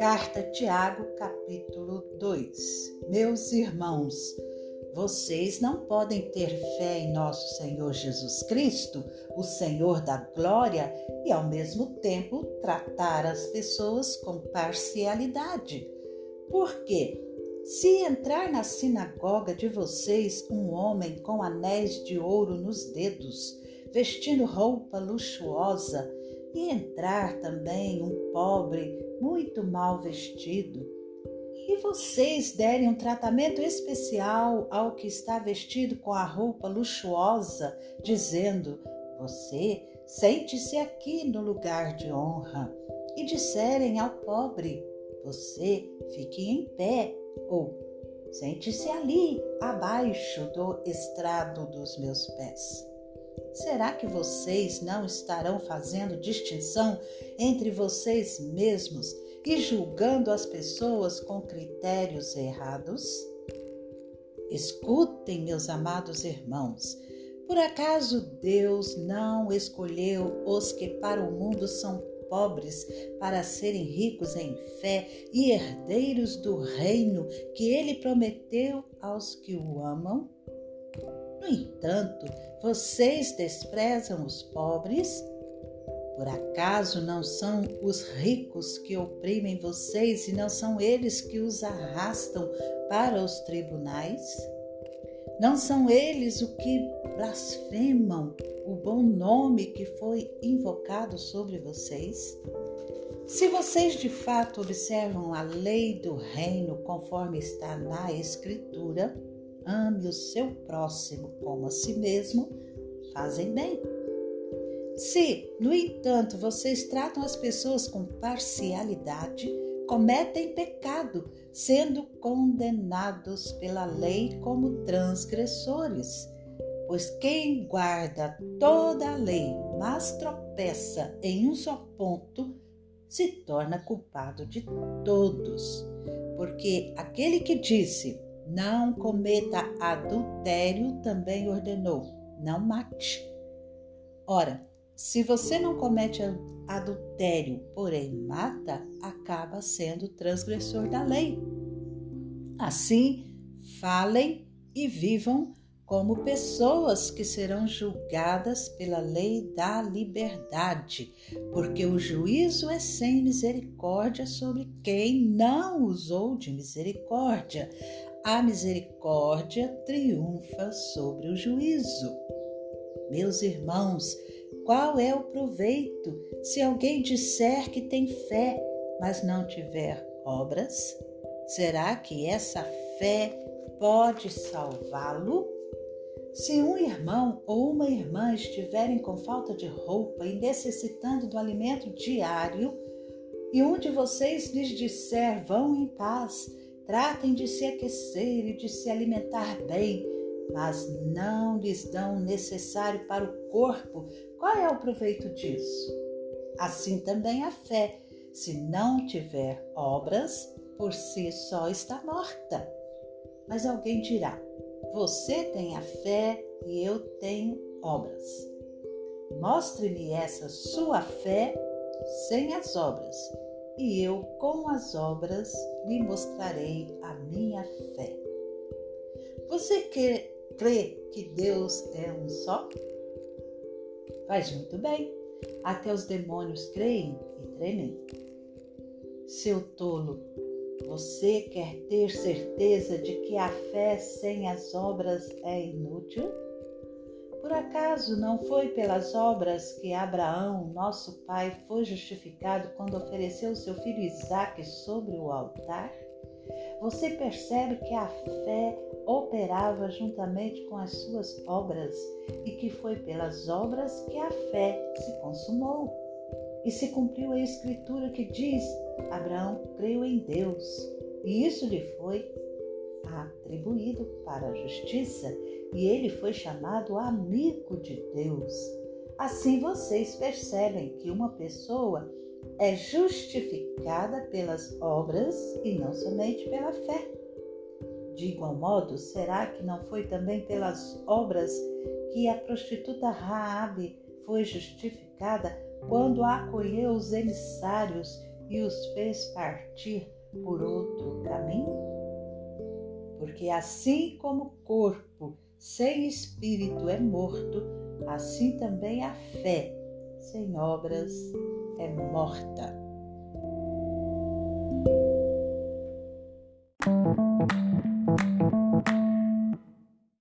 Carta Tiago, capítulo 2 Meus irmãos, vocês não podem ter fé em nosso Senhor Jesus Cristo, o Senhor da glória, e ao mesmo tempo tratar as pessoas com parcialidade. Porque se entrar na sinagoga de vocês um homem com anéis de ouro nos dedos, vestindo roupa luxuosa, e entrar também um pobre muito mal vestido, e vocês derem um tratamento especial ao que está vestido com a roupa luxuosa, dizendo: Você sente-se aqui no lugar de honra, e disserem ao pobre: Você fique em pé, ou sente-se ali, abaixo do estrado dos meus pés. Será que vocês não estarão fazendo distinção entre vocês mesmos e julgando as pessoas com critérios errados? Escutem, meus amados irmãos. Por acaso Deus não escolheu os que para o mundo são pobres para serem ricos em fé e herdeiros do reino que ele prometeu aos que o amam? No entanto, vocês desprezam os pobres? Por acaso não são os ricos que oprimem vocês e não são eles que os arrastam para os tribunais? Não são eles o que blasfemam o bom nome que foi invocado sobre vocês? Se vocês de fato observam a lei do reino conforme está na Escritura, ame o seu próximo como a si mesmo, fazem bem. Se, no entanto, vocês tratam as pessoas com parcialidade, cometem pecado, sendo condenados pela lei como transgressores. Pois quem guarda toda a lei, mas tropeça em um só ponto, se torna culpado de todos. Porque aquele que disse: não cometa adultério, também ordenou: não mate. Ora, se você não comete adultério, porém mata, acaba sendo transgressor da lei. Assim, falem e vivam como pessoas que serão julgadas pela lei da liberdade, porque o juízo é sem misericórdia sobre quem não usou de misericórdia a misericórdia triunfa sobre o juízo. Meus irmãos, qual é o proveito se alguém disser que tem fé, mas não tiver obras? Será que essa fé pode salvá-lo? Se um irmão ou uma irmã estiverem com falta de roupa e necessitando do alimento diário, e um de vocês lhes disser: vão em paz, Tratem de se aquecer e de se alimentar bem, mas não lhes dão o necessário para o corpo. Qual é o proveito disso? Assim também a fé, se não tiver obras, por si só está morta. Mas alguém dirá: Você tem a fé e eu tenho obras. Mostre-me essa sua fé sem as obras e eu com as obras lhe mostrarei a minha fé. Você que crê que Deus é um só? Faz muito bem. Até os demônios creem e tremem. Seu tolo, você quer ter certeza de que a fé sem as obras é inútil? Por acaso não foi pelas obras que Abraão, nosso pai, foi justificado quando ofereceu seu filho Isaque sobre o altar? Você percebe que a fé operava juntamente com as suas obras e que foi pelas obras que a fé se consumou. E se cumpriu a escritura que diz: Abraão creu em Deus, e isso lhe foi atribuído para a justiça e ele foi chamado amigo de Deus. Assim vocês percebem que uma pessoa é justificada pelas obras e não somente pela fé. De igual modo, será que não foi também pelas obras que a prostituta Raabe foi justificada quando acolheu os emissários e os fez partir por outro caminho? Porque assim como o corpo sem espírito é morto, assim também a fé sem obras é morta.